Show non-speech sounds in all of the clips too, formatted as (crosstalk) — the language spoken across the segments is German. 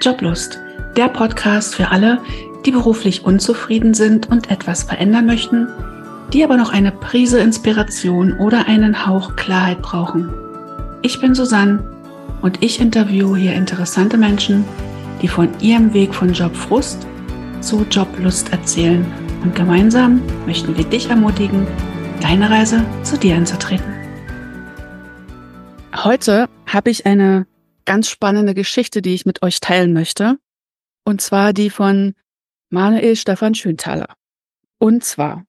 Joblust, der Podcast für alle, die beruflich unzufrieden sind und etwas verändern möchten, die aber noch eine Prise Inspiration oder einen Hauch Klarheit brauchen. Ich bin Susanne und ich interviewe hier interessante Menschen, die von ihrem Weg von Jobfrust zu Joblust erzählen. Und gemeinsam möchten wir dich ermutigen, deine Reise zu dir anzutreten. Heute habe ich eine ganz spannende Geschichte, die ich mit euch teilen möchte. Und zwar die von Manuel Stefan Schönthaler. Und zwar,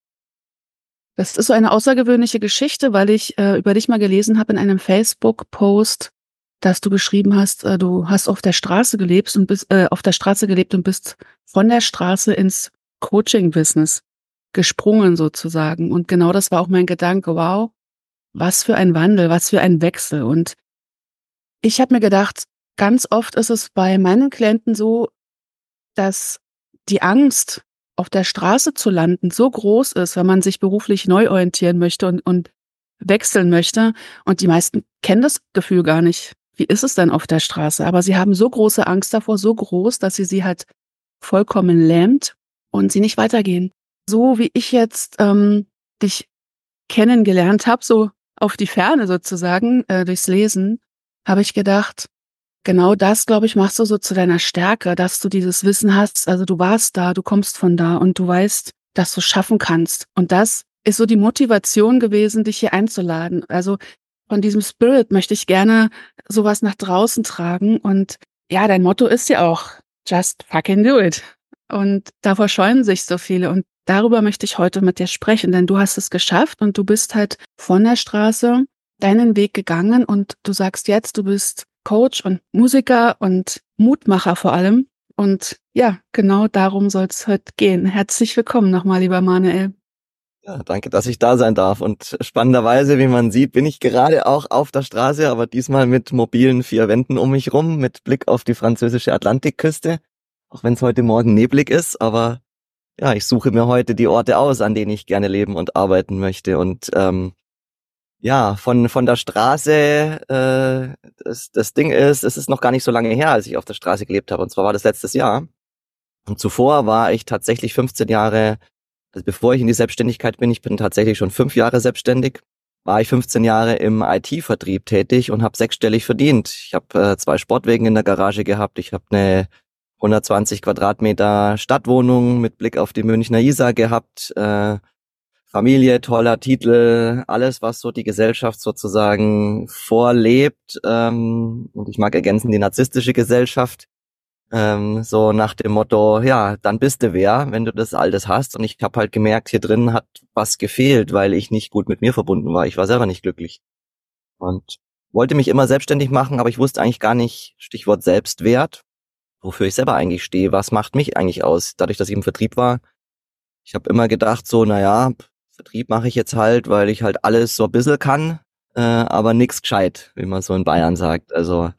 das ist so eine außergewöhnliche Geschichte, weil ich äh, über dich mal gelesen habe in einem Facebook-Post, dass du beschrieben hast, äh, du hast auf der Straße gelebt und bist äh, auf der Straße gelebt und bist von der Straße ins Coaching-Business gesprungen sozusagen. Und genau das war auch mein Gedanke. Wow, was für ein Wandel, was für ein Wechsel. Und ich habe mir gedacht, ganz oft ist es bei meinen Klienten so, dass die Angst, auf der Straße zu landen, so groß ist, wenn man sich beruflich neu orientieren möchte und, und wechseln möchte. Und die meisten kennen das Gefühl gar nicht. Wie ist es denn auf der Straße? Aber sie haben so große Angst davor, so groß, dass sie sie halt vollkommen lähmt und sie nicht weitergehen. So wie ich jetzt ähm, dich kennengelernt habe, so auf die Ferne sozusagen, äh, durchs Lesen, habe ich gedacht, genau das, glaube ich, machst du so zu deiner Stärke, dass du dieses Wissen hast. Also du warst da, du kommst von da und du weißt, dass du schaffen kannst. Und das ist so die Motivation gewesen, dich hier einzuladen. Also von diesem Spirit möchte ich gerne sowas nach draußen tragen. Und ja, dein Motto ist ja auch, just fucking do it. Und davor scheuen sich so viele. Und darüber möchte ich heute mit dir sprechen, denn du hast es geschafft und du bist halt von der Straße deinen Weg gegangen und du sagst jetzt, du bist Coach und Musiker und Mutmacher vor allem. Und ja, genau darum soll es heute gehen. Herzlich willkommen nochmal, lieber Manuel. Ja, danke, dass ich da sein darf. Und spannenderweise, wie man sieht, bin ich gerade auch auf der Straße, aber diesmal mit mobilen vier Wänden um mich rum, mit Blick auf die französische Atlantikküste. Auch wenn es heute Morgen neblig ist, aber ja, ich suche mir heute die Orte aus, an denen ich gerne leben und arbeiten möchte. Und ähm, ja, von, von der Straße, äh, das, das Ding ist, es ist noch gar nicht so lange her, als ich auf der Straße gelebt habe. Und zwar war das letztes Jahr. Und zuvor war ich tatsächlich 15 Jahre, also bevor ich in die Selbstständigkeit bin, ich bin tatsächlich schon fünf Jahre selbstständig, war ich 15 Jahre im IT-Vertrieb tätig und habe sechsstellig verdient. Ich habe äh, zwei Sportwegen in der Garage gehabt, ich habe eine 120 Quadratmeter Stadtwohnung mit Blick auf die Münchner Isar gehabt, äh, Familie, toller Titel, alles, was so die Gesellschaft sozusagen vorlebt. Ähm, und ich mag ergänzen die narzisstische Gesellschaft. Ähm, so nach dem Motto, ja, dann bist du wer, wenn du das alles hast. Und ich habe halt gemerkt, hier drin hat was gefehlt, weil ich nicht gut mit mir verbunden war. Ich war selber nicht glücklich. Und wollte mich immer selbstständig machen, aber ich wusste eigentlich gar nicht, Stichwort Selbstwert, wofür ich selber eigentlich stehe. Was macht mich eigentlich aus? Dadurch, dass ich im Vertrieb war, ich habe immer gedacht, so, naja, Vertrieb mache ich jetzt halt, weil ich halt alles so ein bisschen kann, äh, aber nix gescheit, wie man so in Bayern sagt. Also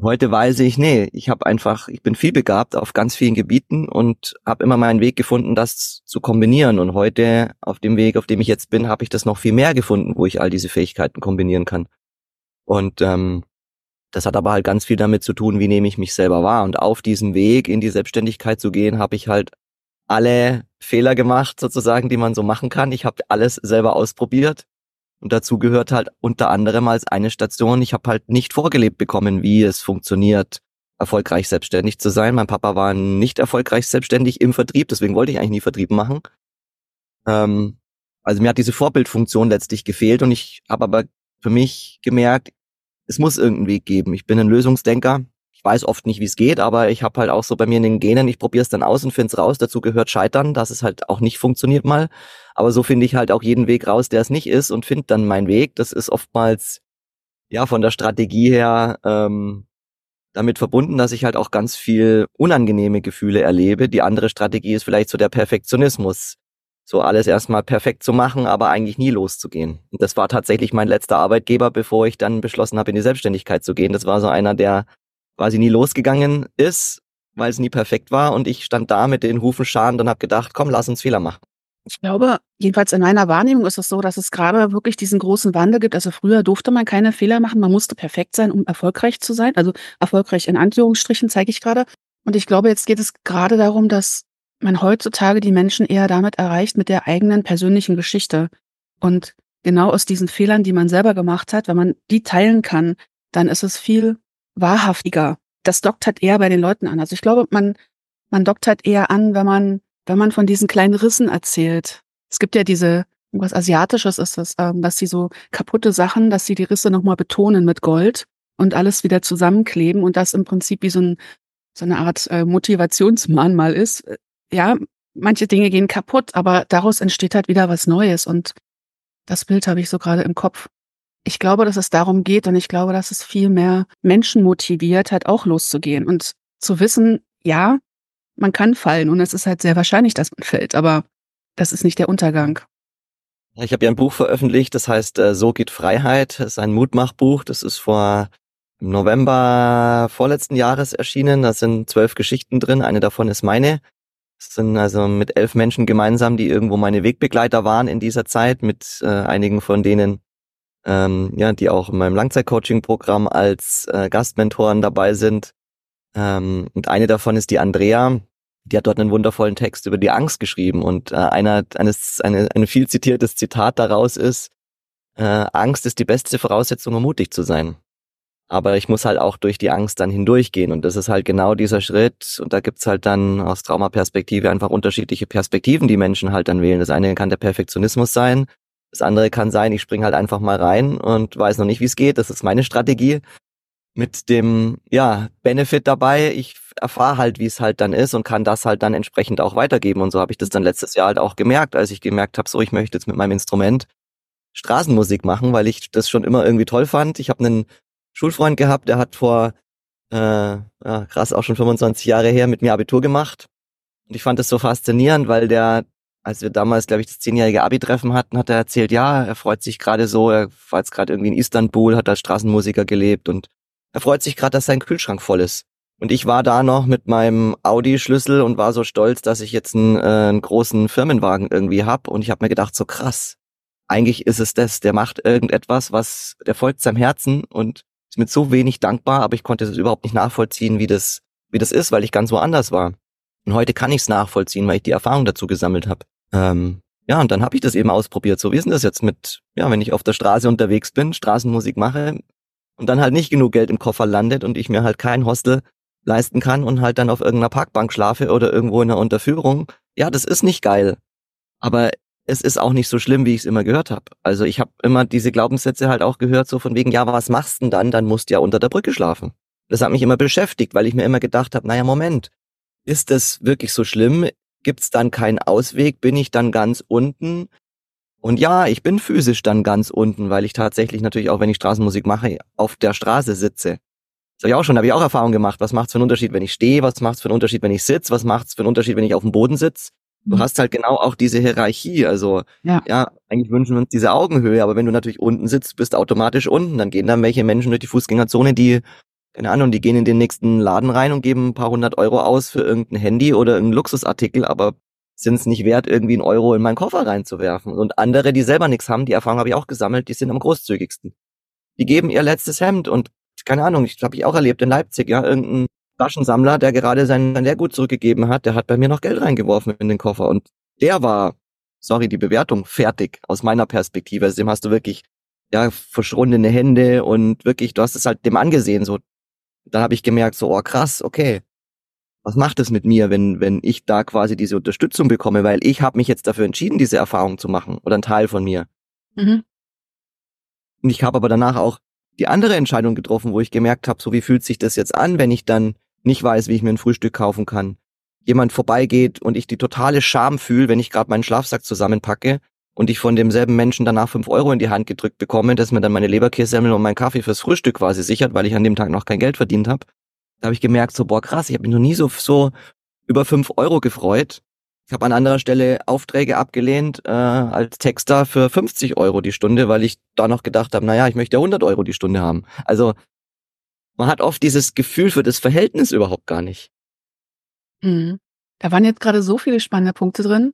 heute weiß ich, nee, ich habe einfach, ich bin viel begabt auf ganz vielen Gebieten und habe immer meinen Weg gefunden, das zu kombinieren. Und heute auf dem Weg, auf dem ich jetzt bin, habe ich das noch viel mehr gefunden, wo ich all diese Fähigkeiten kombinieren kann. Und ähm, das hat aber halt ganz viel damit zu tun, wie nehme ich mich selber wahr. Und auf diesem Weg in die Selbstständigkeit zu gehen, habe ich halt alle Fehler gemacht, sozusagen, die man so machen kann. Ich habe alles selber ausprobiert. Und dazu gehört halt unter anderem als eine Station, ich habe halt nicht vorgelebt bekommen, wie es funktioniert, erfolgreich selbstständig zu sein. Mein Papa war nicht erfolgreich selbstständig im Vertrieb, deswegen wollte ich eigentlich nie Vertrieb machen. Ähm, also mir hat diese Vorbildfunktion letztlich gefehlt und ich habe aber für mich gemerkt, es muss irgendeinen Weg geben. Ich bin ein Lösungsdenker weiß oft nicht, wie es geht, aber ich habe halt auch so bei mir in den Genen, ich probiere es dann aus und finde es raus. Dazu gehört Scheitern, dass es halt auch nicht funktioniert mal. Aber so finde ich halt auch jeden Weg raus, der es nicht ist und finde dann meinen Weg. Das ist oftmals ja von der Strategie her ähm, damit verbunden, dass ich halt auch ganz viel unangenehme Gefühle erlebe. Die andere Strategie ist vielleicht so der Perfektionismus. So alles erstmal perfekt zu machen, aber eigentlich nie loszugehen. Und das war tatsächlich mein letzter Arbeitgeber, bevor ich dann beschlossen habe, in die Selbstständigkeit zu gehen. Das war so einer, der quasi nie losgegangen ist, weil es nie perfekt war und ich stand da mit den Hufen scharen und habe gedacht, komm, lass uns Fehler machen. Ich glaube, jedenfalls in meiner Wahrnehmung ist es so, dass es gerade wirklich diesen großen Wandel gibt. Also früher durfte man keine Fehler machen, man musste perfekt sein, um erfolgreich zu sein. Also erfolgreich in Anführungsstrichen zeige ich gerade. Und ich glaube, jetzt geht es gerade darum, dass man heutzutage die Menschen eher damit erreicht mit der eigenen persönlichen Geschichte. Und genau aus diesen Fehlern, die man selber gemacht hat, wenn man die teilen kann, dann ist es viel wahrhaftiger. Das dockt halt eher bei den Leuten an. Also ich glaube, man, man dockt halt eher an, wenn man wenn man von diesen kleinen Rissen erzählt. Es gibt ja diese, was Asiatisches ist das, ähm, dass sie so kaputte Sachen, dass sie die Risse nochmal betonen mit Gold und alles wieder zusammenkleben und das im Prinzip wie so, ein, so eine Art äh, Motivationsmahnmal ist. Äh, ja, manche Dinge gehen kaputt, aber daraus entsteht halt wieder was Neues und das Bild habe ich so gerade im Kopf. Ich glaube, dass es darum geht und ich glaube, dass es viel mehr Menschen motiviert, halt auch loszugehen und zu wissen, ja, man kann fallen und es ist halt sehr wahrscheinlich, dass man fällt, aber das ist nicht der Untergang. Ich habe ja ein Buch veröffentlicht, das heißt äh, So geht Freiheit. Das ist ein Mutmachbuch. Das ist vor November vorletzten Jahres erschienen. Da sind zwölf Geschichten drin. Eine davon ist meine. Das sind also mit elf Menschen gemeinsam, die irgendwo meine Wegbegleiter waren in dieser Zeit, mit äh, einigen von denen, ähm, ja, die auch in meinem Langzeitcoaching-Programm als äh, Gastmentoren dabei sind. Ähm, und eine davon ist die Andrea, die hat dort einen wundervollen Text über die Angst geschrieben. Und äh, einer, eines, eine, ein viel zitiertes Zitat daraus ist, äh, Angst ist die beste Voraussetzung, um mutig zu sein. Aber ich muss halt auch durch die Angst dann hindurchgehen. Und das ist halt genau dieser Schritt. Und da gibt's halt dann aus Traumaperspektive einfach unterschiedliche Perspektiven, die Menschen halt dann wählen. Das eine kann der Perfektionismus sein. Das andere kann sein, ich spring halt einfach mal rein und weiß noch nicht, wie es geht. Das ist meine Strategie mit dem ja Benefit dabei. Ich erfahre halt, wie es halt dann ist und kann das halt dann entsprechend auch weitergeben. Und so habe ich das dann letztes Jahr halt auch gemerkt, als ich gemerkt habe, so ich möchte jetzt mit meinem Instrument Straßenmusik machen, weil ich das schon immer irgendwie toll fand. Ich habe einen Schulfreund gehabt, der hat vor äh, ja, krass auch schon 25 Jahre her mit mir Abitur gemacht. Und ich fand das so faszinierend, weil der, als wir damals, glaube ich, das zehnjährige Abi-Treffen hatten, hat er erzählt, ja, er freut sich gerade so, er war jetzt gerade irgendwie in Istanbul, hat als Straßenmusiker gelebt und er freut sich gerade, dass sein Kühlschrank voll ist. Und ich war da noch mit meinem Audi-Schlüssel und war so stolz, dass ich jetzt einen, äh, einen großen Firmenwagen irgendwie hab. Und ich habe mir gedacht, so krass, eigentlich ist es das. Der macht irgendetwas, was der folgt seinem Herzen und ist mit so wenig dankbar, aber ich konnte es überhaupt nicht nachvollziehen, wie das, wie das ist, weil ich ganz woanders war. Und heute kann ich es nachvollziehen, weil ich die Erfahrung dazu gesammelt habe. Ähm, ja, und dann habe ich das eben ausprobiert. So, wie ist denn das jetzt mit, ja, wenn ich auf der Straße unterwegs bin, Straßenmusik mache, und dann halt nicht genug Geld im Koffer landet und ich mir halt kein Hostel leisten kann und halt dann auf irgendeiner Parkbank schlafe oder irgendwo in einer Unterführung. Ja, das ist nicht geil. Aber es ist auch nicht so schlimm, wie ich es immer gehört habe. Also ich habe immer diese Glaubenssätze halt auch gehört, so von wegen, ja, was machst denn dann? Dann musst du ja unter der Brücke schlafen. Das hat mich immer beschäftigt, weil ich mir immer gedacht habe, naja, Moment, ist das wirklich so schlimm? Gibt's dann keinen Ausweg? Bin ich dann ganz unten? Und ja, ich bin physisch dann ganz unten, weil ich tatsächlich natürlich auch, wenn ich Straßenmusik mache, auf der Straße sitze. Das habe ich auch schon, habe ich auch Erfahrung gemacht. Was macht's für einen Unterschied, wenn ich stehe? Was macht's für einen Unterschied, wenn ich sitze? Was macht's für einen Unterschied, wenn ich auf dem Boden sitze? Du mhm. hast halt genau auch diese Hierarchie. Also ja. ja, eigentlich wünschen wir uns diese Augenhöhe, aber wenn du natürlich unten sitzt, bist du automatisch unten. Dann gehen dann welche Menschen durch die Fußgängerzone, die, keine Ahnung, die gehen in den nächsten Laden rein und geben ein paar hundert Euro aus für irgendein Handy oder irgendeinen Luxusartikel, aber sind es nicht wert, irgendwie einen Euro in meinen Koffer reinzuwerfen. Und andere, die selber nichts haben, die Erfahrung habe ich auch gesammelt, die sind am großzügigsten. Die geben ihr letztes Hemd und keine Ahnung, ich habe ich auch erlebt in Leipzig, ja, irgendein Taschensammler, der gerade sein, Lehrgut zurückgegeben hat, der hat bei mir noch Geld reingeworfen in den Koffer und der war, sorry, die Bewertung fertig aus meiner Perspektive. Also dem hast du wirklich ja verschwundene Hände und wirklich, du hast es halt dem angesehen so. Dann habe ich gemerkt so, oh krass, okay, was macht es mit mir, wenn, wenn ich da quasi diese Unterstützung bekomme, weil ich habe mich jetzt dafür entschieden, diese Erfahrung zu machen oder ein Teil von mir. Mhm. Und ich habe aber danach auch die andere Entscheidung getroffen, wo ich gemerkt habe, so wie fühlt sich das jetzt an, wenn ich dann nicht weiß, wie ich mir ein Frühstück kaufen kann. Jemand vorbeigeht und ich die totale Scham fühle, wenn ich gerade meinen Schlafsack zusammenpacke und ich von demselben Menschen danach fünf Euro in die Hand gedrückt bekomme, dass mir dann meine Leberkässemmel und mein Kaffee fürs Frühstück quasi sichert, weil ich an dem Tag noch kein Geld verdient habe. Da habe ich gemerkt, so, boah, krass, ich habe mich noch nie so, so über fünf Euro gefreut. Ich habe an anderer Stelle Aufträge abgelehnt äh, als Texter für 50 Euro die Stunde, weil ich da noch gedacht habe, naja, ich möchte ja 100 Euro die Stunde haben. Also man hat oft dieses Gefühl für das Verhältnis überhaupt gar nicht. Mhm. Da waren jetzt gerade so viele spannende Punkte drin.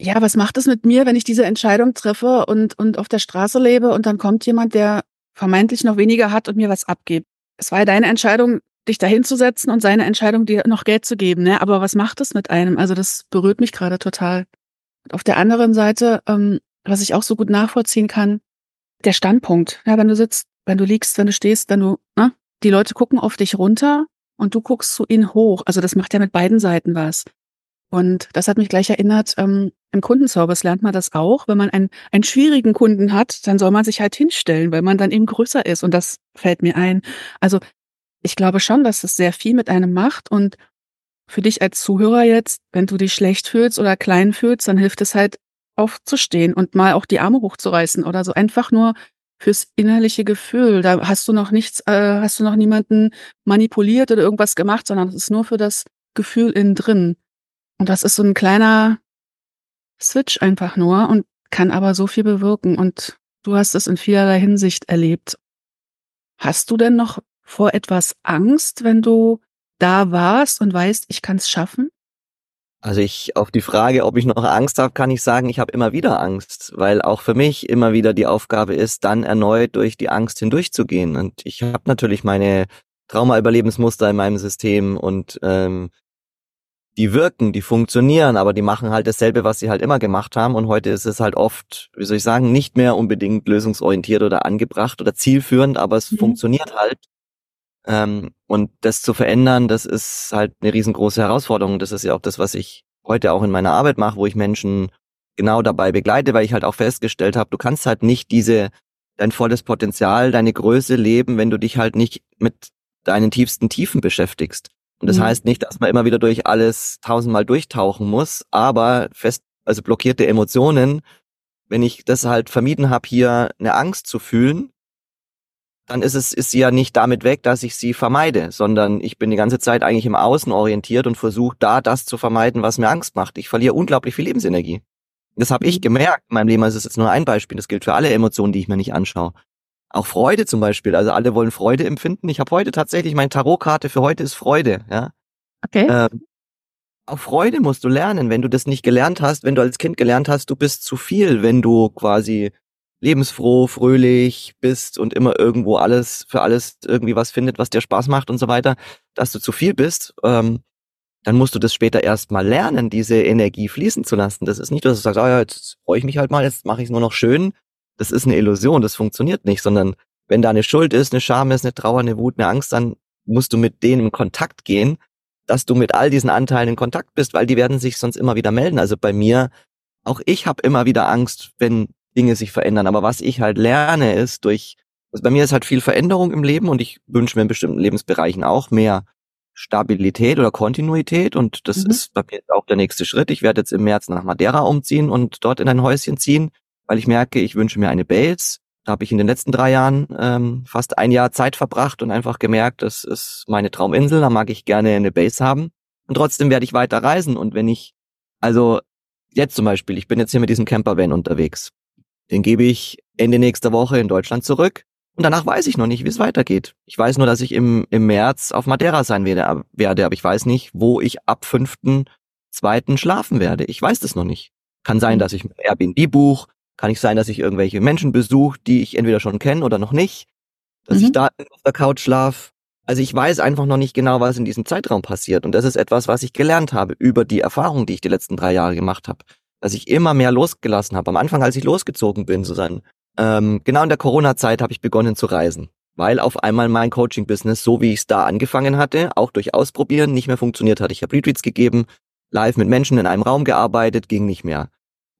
Ja, was macht es mit mir, wenn ich diese Entscheidung treffe und, und auf der Straße lebe und dann kommt jemand, der vermeintlich noch weniger hat und mir was abgibt? Es war ja deine Entscheidung, dich da hinzusetzen und seine Entscheidung, dir noch Geld zu geben. Ne? Aber was macht es mit einem? Also das berührt mich gerade total. Und auf der anderen Seite, ähm, was ich auch so gut nachvollziehen kann, der Standpunkt. Ja, wenn du sitzt, wenn du liegst, wenn du stehst, wenn du, ne? Die Leute gucken auf dich runter und du guckst zu ihnen hoch. Also das macht ja mit beiden Seiten was. Und das hat mich gleich erinnert, ähm, im Kundenservice lernt man das auch. Wenn man einen, einen schwierigen Kunden hat, dann soll man sich halt hinstellen, weil man dann eben größer ist. Und das fällt mir ein. Also ich glaube schon, dass es sehr viel mit einem macht. Und für dich als Zuhörer jetzt, wenn du dich schlecht fühlst oder klein fühlst, dann hilft es halt aufzustehen und mal auch die Arme hochzureißen oder so. Einfach nur fürs innerliche Gefühl. Da hast du noch nichts, äh, hast du noch niemanden manipuliert oder irgendwas gemacht, sondern es ist nur für das Gefühl innen drin. Und das ist so ein kleiner Switch einfach nur und kann aber so viel bewirken. Und du hast es in vielerlei Hinsicht erlebt. Hast du denn noch vor etwas Angst, wenn du da warst und weißt, ich kann es schaffen? Also ich auf die Frage, ob ich noch Angst habe, kann ich sagen, ich habe immer wieder Angst, weil auch für mich immer wieder die Aufgabe ist, dann erneut durch die Angst hindurchzugehen. Und ich habe natürlich meine Trauma-Überlebensmuster in meinem System und ähm, die wirken, die funktionieren, aber die machen halt dasselbe, was sie halt immer gemacht haben. Und heute ist es halt oft, wie soll ich sagen, nicht mehr unbedingt lösungsorientiert oder angebracht oder zielführend, aber es mhm. funktioniert halt. Ähm, und das zu verändern, das ist halt eine riesengroße Herausforderung. Das ist ja auch das, was ich heute auch in meiner Arbeit mache, wo ich Menschen genau dabei begleite, weil ich halt auch festgestellt habe, du kannst halt nicht diese dein volles Potenzial, deine Größe leben, wenn du dich halt nicht mit deinen tiefsten Tiefen beschäftigst. Und das mhm. heißt nicht, dass man immer wieder durch alles tausendmal durchtauchen muss, aber fest, also blockierte Emotionen, wenn ich das halt vermieden habe, hier eine Angst zu fühlen, dann ist es ist sie ja nicht damit weg, dass ich sie vermeide, sondern ich bin die ganze Zeit eigentlich im Außen orientiert und versuche da das zu vermeiden, was mir Angst macht. Ich verliere unglaublich viel Lebensenergie. Das habe ich mhm. gemerkt in meinem Leben. Also es ist jetzt nur ein Beispiel. Das gilt für alle Emotionen, die ich mir nicht anschaue. Auch Freude zum Beispiel. Also alle wollen Freude empfinden. Ich habe heute tatsächlich meine Tarotkarte für heute ist Freude. Ja. Okay. Ähm, auch Freude musst du lernen, wenn du das nicht gelernt hast, wenn du als Kind gelernt hast, du bist zu viel, wenn du quasi lebensfroh, fröhlich bist und immer irgendwo alles für alles irgendwie was findet, was dir Spaß macht und so weiter, dass du zu viel bist, ähm, dann musst du das später erst mal lernen, diese Energie fließen zu lassen. Das ist nicht, dass du sagst, oh ja, jetzt freue ich mich halt mal, jetzt mache ich es nur noch schön. Das ist eine Illusion, das funktioniert nicht, sondern wenn da eine Schuld ist, eine Scham ist, eine Trauer, eine Wut, eine Angst, dann musst du mit denen in Kontakt gehen, dass du mit all diesen Anteilen in Kontakt bist, weil die werden sich sonst immer wieder melden. Also bei mir, auch ich habe immer wieder Angst, wenn Dinge sich verändern. Aber was ich halt lerne, ist durch, also bei mir ist halt viel Veränderung im Leben und ich wünsche mir in bestimmten Lebensbereichen auch mehr Stabilität oder Kontinuität und das mhm. ist bei mir auch der nächste Schritt. Ich werde jetzt im März nach Madeira umziehen und dort in ein Häuschen ziehen, weil ich merke, ich wünsche mir eine Base. Da habe ich in den letzten drei Jahren ähm, fast ein Jahr Zeit verbracht und einfach gemerkt, das ist meine Trauminsel, da mag ich gerne eine Base haben. Und trotzdem werde ich weiter reisen und wenn ich, also jetzt zum Beispiel, ich bin jetzt hier mit diesem Campervan unterwegs den gebe ich Ende nächster Woche in Deutschland zurück. Und danach weiß ich noch nicht, wie es weitergeht. Ich weiß nur, dass ich im, im März auf Madeira sein werde, werde, aber ich weiß nicht, wo ich ab fünften, zweiten schlafen werde. Ich weiß das noch nicht. Kann sein, mhm. dass ich Airbnb buche, kann ich sein, dass ich irgendwelche Menschen besuche, die ich entweder schon kenne oder noch nicht, dass mhm. ich da auf der Couch schlaf. Also ich weiß einfach noch nicht genau, was in diesem Zeitraum passiert. Und das ist etwas, was ich gelernt habe über die Erfahrung, die ich die letzten drei Jahre gemacht habe dass ich immer mehr losgelassen habe. Am Anfang, als ich losgezogen bin, Susanne, ähm, genau in der Corona-Zeit habe ich begonnen zu reisen, weil auf einmal mein Coaching-Business, so wie ich es da angefangen hatte, auch durch Ausprobieren nicht mehr funktioniert hat. Ich habe Retreats gegeben, live mit Menschen in einem Raum gearbeitet, ging nicht mehr.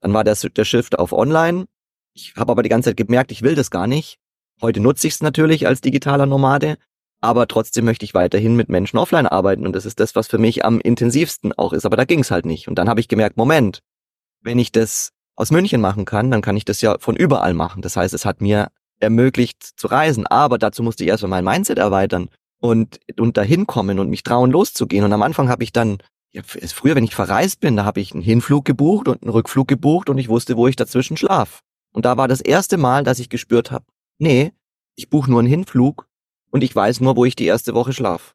Dann war der, der Shift auf Online. Ich habe aber die ganze Zeit gemerkt, ich will das gar nicht. Heute nutze ich es natürlich als digitaler Nomade, aber trotzdem möchte ich weiterhin mit Menschen offline arbeiten und das ist das, was für mich am intensivsten auch ist. Aber da ging es halt nicht. Und dann habe ich gemerkt, Moment, wenn ich das aus München machen kann, dann kann ich das ja von überall machen. Das heißt, es hat mir ermöglicht zu reisen, aber dazu musste ich erstmal mein Mindset erweitern und, und dahin kommen und mich trauen loszugehen. Und am Anfang habe ich dann, früher, wenn ich verreist bin, da habe ich einen Hinflug gebucht und einen Rückflug gebucht und ich wusste, wo ich dazwischen schlaf. Und da war das erste Mal, dass ich gespürt habe, nee, ich buche nur einen Hinflug und ich weiß nur, wo ich die erste Woche schlaf.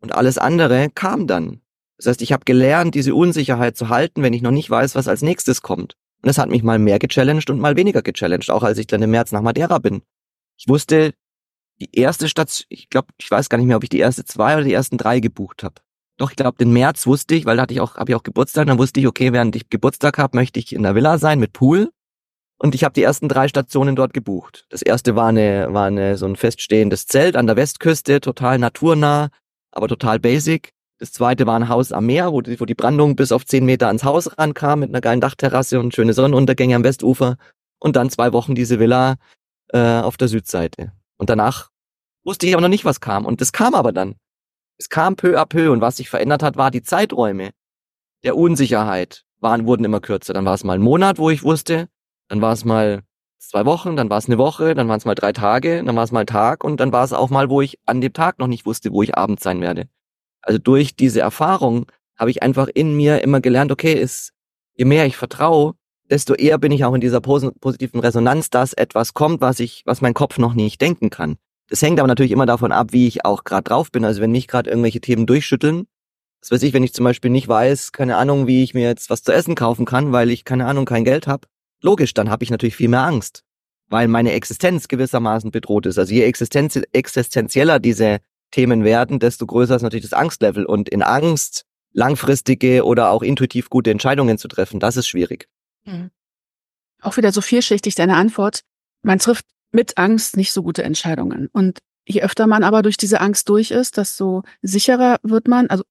Und alles andere kam dann. Das heißt, ich habe gelernt, diese Unsicherheit zu halten, wenn ich noch nicht weiß, was als nächstes kommt. Und das hat mich mal mehr gechallenged und mal weniger gechallenged, auch als ich dann im März nach Madeira bin. Ich wusste, die erste Station, ich glaube, ich weiß gar nicht mehr, ob ich die erste zwei oder die ersten drei gebucht habe. Doch, ich glaube, den März wusste ich, weil da hatte ich auch, habe ich auch Geburtstag, dann wusste ich, okay, während ich Geburtstag habe, möchte ich in der Villa sein mit Pool. Und ich habe die ersten drei Stationen dort gebucht. Das erste war eine, war eine so ein feststehendes Zelt an der Westküste, total naturnah, aber total basic. Das zweite war ein Haus am Meer, wo die, wo die Brandung bis auf zehn Meter ans Haus rankam, mit einer geilen Dachterrasse und schöne Sonnenuntergänge am Westufer. Und dann zwei Wochen diese Villa äh, auf der Südseite. Und danach wusste ich aber noch nicht, was kam. Und das kam aber dann. Es kam peu à peu und was sich verändert hat, war die Zeiträume der Unsicherheit waren, wurden immer kürzer. Dann war es mal ein Monat, wo ich wusste, dann war es mal zwei Wochen, dann war es eine Woche, dann waren es mal drei Tage, dann war es mal ein Tag und dann war es auch mal, wo ich an dem Tag noch nicht wusste, wo ich abends sein werde. Also durch diese Erfahrung habe ich einfach in mir immer gelernt, okay, ist, je mehr ich vertraue, desto eher bin ich auch in dieser positiven Resonanz, dass etwas kommt, was ich, was mein Kopf noch nicht denken kann. Das hängt aber natürlich immer davon ab, wie ich auch gerade drauf bin. Also wenn mich gerade irgendwelche Themen durchschütteln, das weiß ich, wenn ich zum Beispiel nicht weiß, keine Ahnung, wie ich mir jetzt was zu essen kaufen kann, weil ich, keine Ahnung, kein Geld habe, logisch, dann habe ich natürlich viel mehr Angst, weil meine Existenz gewissermaßen bedroht ist. Also je existenz existenzieller diese Themen werden, desto größer ist natürlich das Angstlevel. Und in Angst langfristige oder auch intuitiv gute Entscheidungen zu treffen, das ist schwierig. Mhm. Auch wieder so vielschichtig deine Antwort. Man trifft mit Angst nicht so gute Entscheidungen. Und je öfter man aber durch diese Angst durch ist, desto sicherer wird man, also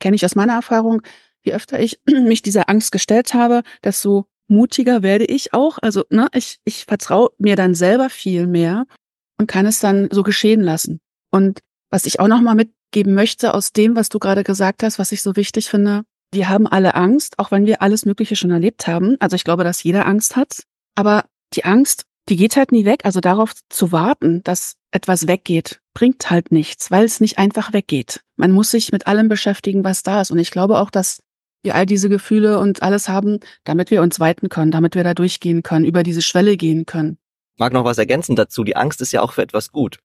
kenne ich aus meiner Erfahrung, je öfter ich (clears throat) mich dieser Angst gestellt habe, desto mutiger werde ich auch. Also, ne, ich, ich vertraue mir dann selber viel mehr und kann es dann so geschehen lassen. Und was ich auch nochmal mitgeben möchte aus dem, was du gerade gesagt hast, was ich so wichtig finde, wir haben alle Angst, auch wenn wir alles Mögliche schon erlebt haben. Also ich glaube, dass jeder Angst hat. Aber die Angst die geht halt nie weg. Also darauf zu warten, dass etwas weggeht, bringt halt nichts, weil es nicht einfach weggeht. Man muss sich mit allem beschäftigen, was da ist. Und ich glaube auch, dass wir all diese Gefühle und alles haben, damit wir uns weiten können, damit wir da durchgehen können, über diese Schwelle gehen können. Ich mag noch was ergänzen dazu. Die Angst ist ja auch für etwas gut.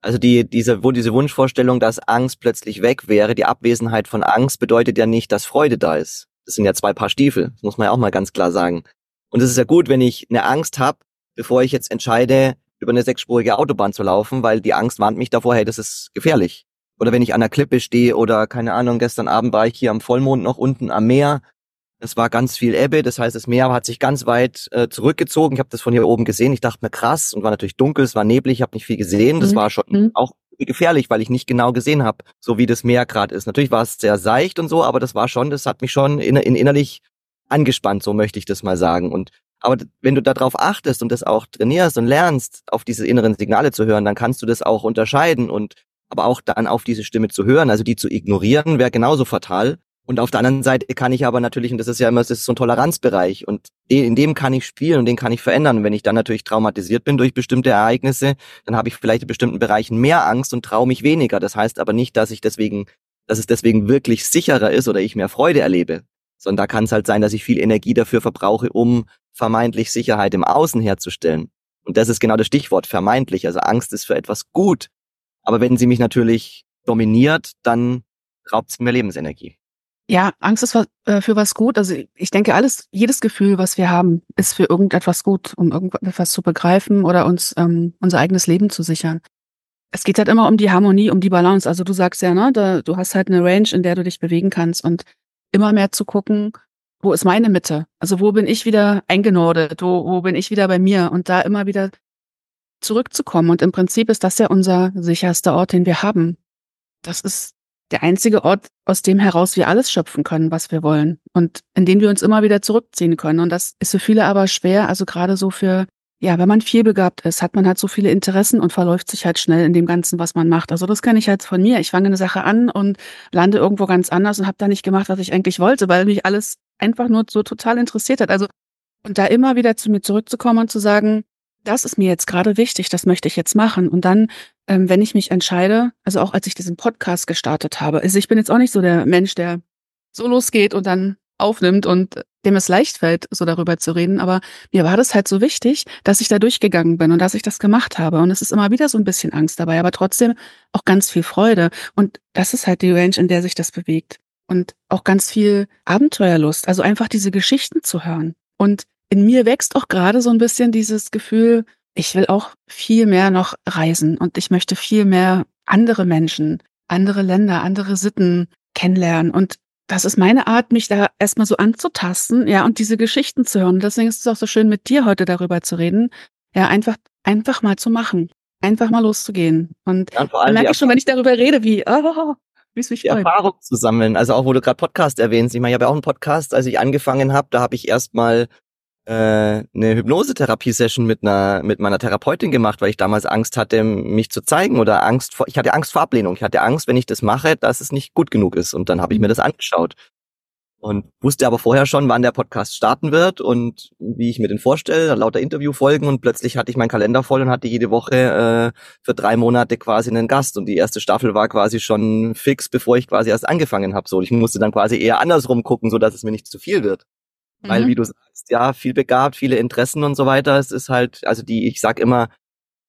Also die, diese, wo diese Wunschvorstellung, dass Angst plötzlich weg wäre, die Abwesenheit von Angst bedeutet ja nicht, dass Freude da ist. Das sind ja zwei Paar Stiefel. Das muss man ja auch mal ganz klar sagen. Und es ist ja gut, wenn ich eine Angst habe, bevor ich jetzt entscheide, über eine sechsspurige Autobahn zu laufen, weil die Angst warnt mich davor, hey, das ist gefährlich. Oder wenn ich an der Klippe stehe oder keine Ahnung, gestern Abend war ich hier am Vollmond noch unten am Meer. Es war ganz viel Ebbe, das heißt, das Meer hat sich ganz weit äh, zurückgezogen. Ich habe das von hier oben gesehen. Ich dachte mir krass und war natürlich dunkel, es war neblig, ich habe nicht viel gesehen. Das mhm. war schon mhm. auch gefährlich, weil ich nicht genau gesehen habe, so wie das Meer gerade ist. Natürlich war es sehr seicht und so, aber das war schon, das hat mich schon in, in innerlich angespannt, so möchte ich das mal sagen. Und aber wenn du darauf achtest und das auch trainierst und lernst, auf diese inneren Signale zu hören, dann kannst du das auch unterscheiden und aber auch dann auf diese Stimme zu hören, also die zu ignorieren, wäre genauso fatal. Und auf der anderen Seite kann ich aber natürlich, und das ist ja immer, das ist so ein Toleranzbereich und in dem kann ich spielen und den kann ich verändern. Und wenn ich dann natürlich traumatisiert bin durch bestimmte Ereignisse, dann habe ich vielleicht in bestimmten Bereichen mehr Angst und traue mich weniger. Das heißt aber nicht, dass ich deswegen, dass es deswegen wirklich sicherer ist oder ich mehr Freude erlebe sondern da kann es halt sein, dass ich viel Energie dafür verbrauche, um vermeintlich Sicherheit im Außen herzustellen. Und das ist genau das Stichwort, vermeintlich. Also Angst ist für etwas gut. Aber wenn sie mich natürlich dominiert, dann raubt sie mir Lebensenergie. Ja, Angst ist äh, für was gut. Also ich denke, alles, jedes Gefühl, was wir haben, ist für irgendetwas gut, um irgendetwas zu begreifen oder uns ähm, unser eigenes Leben zu sichern. Es geht halt immer um die Harmonie, um die Balance. Also du sagst ja, ne, da, du hast halt eine Range, in der du dich bewegen kannst. Und immer mehr zu gucken, wo ist meine Mitte? Also wo bin ich wieder eingenordet? Wo, wo bin ich wieder bei mir? Und da immer wieder zurückzukommen. Und im Prinzip ist das ja unser sicherster Ort, den wir haben. Das ist der einzige Ort, aus dem heraus wir alles schöpfen können, was wir wollen. Und in dem wir uns immer wieder zurückziehen können. Und das ist für viele aber schwer. Also gerade so für ja, wenn man vielbegabt ist, hat man halt so viele Interessen und verläuft sich halt schnell in dem Ganzen, was man macht. Also das kenne ich halt von mir. Ich fange eine Sache an und lande irgendwo ganz anders und habe da nicht gemacht, was ich eigentlich wollte, weil mich alles einfach nur so total interessiert hat. Also und da immer wieder zu mir zurückzukommen und zu sagen, das ist mir jetzt gerade wichtig, das möchte ich jetzt machen. Und dann, ähm, wenn ich mich entscheide, also auch als ich diesen Podcast gestartet habe, also ich bin jetzt auch nicht so der Mensch, der so losgeht und dann aufnimmt und dem es leicht fällt, so darüber zu reden. Aber mir war das halt so wichtig, dass ich da durchgegangen bin und dass ich das gemacht habe. Und es ist immer wieder so ein bisschen Angst dabei, aber trotzdem auch ganz viel Freude. Und das ist halt die Range, in der sich das bewegt. Und auch ganz viel Abenteuerlust, also einfach diese Geschichten zu hören. Und in mir wächst auch gerade so ein bisschen dieses Gefühl, ich will auch viel mehr noch reisen und ich möchte viel mehr andere Menschen, andere Länder, andere Sitten kennenlernen. Und das ist meine Art, mich da erstmal so anzutasten, ja, und diese Geschichten zu hören. deswegen ist es auch so schön, mit dir heute darüber zu reden. Ja, einfach, einfach mal zu machen. Einfach mal loszugehen. Und ja, und dann merke ich schon, wenn ich darüber rede, wie, oh, wie es mich. Erfahrung zu sammeln. Also auch, wo du gerade Podcast erwähnst. Ich meine, ich habe ja auch einen Podcast, als ich angefangen habe, da habe ich erstmal äh, eine Hypnosetherapie-Session mit einer mit meiner Therapeutin gemacht, weil ich damals Angst hatte, mich zu zeigen oder Angst vor, ich hatte Angst vor Ablehnung. Ich hatte Angst, wenn ich das mache, dass es nicht gut genug ist. Und dann habe ich mir das angeschaut und wusste aber vorher schon, wann der Podcast starten wird und wie ich mir den vorstelle, lauter Interviewfolgen und plötzlich hatte ich meinen Kalender voll und hatte jede Woche äh, für drei Monate quasi einen Gast und die erste Staffel war quasi schon fix, bevor ich quasi erst angefangen habe. So, ich musste dann quasi eher andersrum gucken, so dass es mir nicht zu viel wird. Mhm. Weil, wie du sagst, ja, viel begabt, viele Interessen und so weiter. Es ist halt, also die, ich sag immer,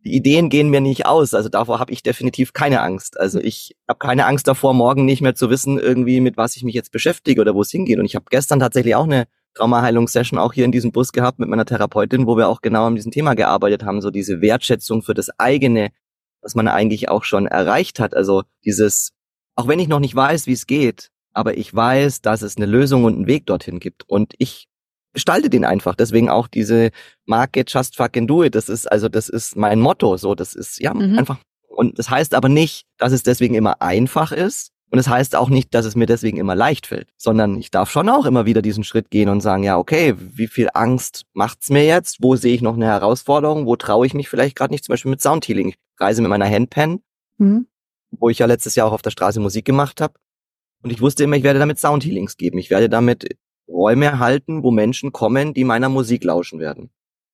die Ideen gehen mir nicht aus. Also davor habe ich definitiv keine Angst. Also ich habe keine Angst davor, morgen nicht mehr zu wissen, irgendwie mit was ich mich jetzt beschäftige oder wo es hingeht. Und ich habe gestern tatsächlich auch eine Traumaheilungssession auch hier in diesem Bus gehabt mit meiner Therapeutin, wo wir auch genau an diesem Thema gearbeitet haben, so diese Wertschätzung für das eigene, was man eigentlich auch schon erreicht hat. Also dieses, auch wenn ich noch nicht weiß, wie es geht, aber ich weiß, dass es eine Lösung und einen Weg dorthin gibt. Und ich gestalte den einfach. Deswegen auch diese Marke Just Fucking Do It. Das ist also, das ist mein Motto. So, das ist ja mhm. einfach. Und das heißt aber nicht, dass es deswegen immer einfach ist. Und es das heißt auch nicht, dass es mir deswegen immer leicht fällt, sondern ich darf schon auch immer wieder diesen Schritt gehen und sagen, ja, okay, wie viel Angst macht's mir jetzt? Wo sehe ich noch eine Herausforderung? Wo traue ich mich vielleicht gerade nicht? Zum Beispiel mit Soundhealing. Ich reise mit meiner Handpan, mhm. wo ich ja letztes Jahr auch auf der Straße Musik gemacht habe. Und ich wusste immer, ich werde damit Soundhealings geben. Ich werde damit Räume erhalten, wo Menschen kommen, die meiner Musik lauschen werden.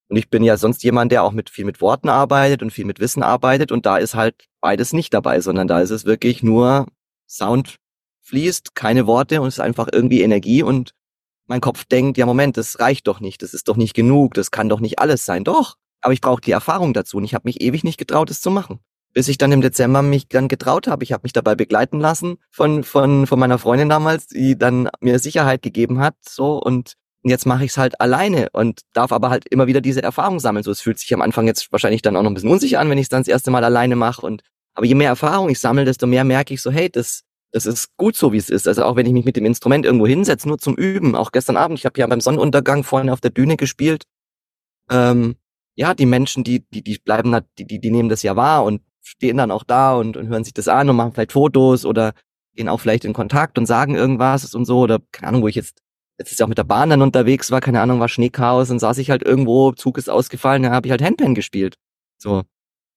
Und ich bin ja sonst jemand, der auch mit viel mit Worten arbeitet und viel mit Wissen arbeitet und da ist halt beides nicht dabei, sondern da ist es wirklich nur Sound fließt, keine Worte und es ist einfach irgendwie Energie und mein Kopf denkt, ja Moment, das reicht doch nicht, das ist doch nicht genug, das kann doch nicht alles sein. Doch, aber ich brauche die Erfahrung dazu und ich habe mich ewig nicht getraut, es zu machen bis ich dann im Dezember mich dann getraut habe. Ich habe mich dabei begleiten lassen von, von, von meiner Freundin damals, die dann mir Sicherheit gegeben hat, so und jetzt mache ich es halt alleine und darf aber halt immer wieder diese Erfahrung sammeln. So, es fühlt sich am Anfang jetzt wahrscheinlich dann auch noch ein bisschen unsicher an, wenn ich es dann das erste Mal alleine mache. Und aber je mehr Erfahrung ich sammle, desto mehr merke ich so, hey, das, das ist gut so, wie es ist. Also auch wenn ich mich mit dem Instrument irgendwo hinsetze, nur zum Üben. Auch gestern Abend, ich habe ja beim Sonnenuntergang vorne auf der Bühne gespielt. Ähm, ja, die Menschen, die, die, die bleiben, die, die, die nehmen das ja wahr und stehen dann auch da und, und hören sich das an und machen vielleicht Fotos oder gehen auch vielleicht in Kontakt und sagen irgendwas und so oder keine Ahnung, wo ich jetzt jetzt ist ja auch mit der Bahn dann unterwegs war, keine Ahnung, war Schneechaos und saß ich halt irgendwo, Zug ist ausgefallen, da habe ich halt Handpan gespielt. So.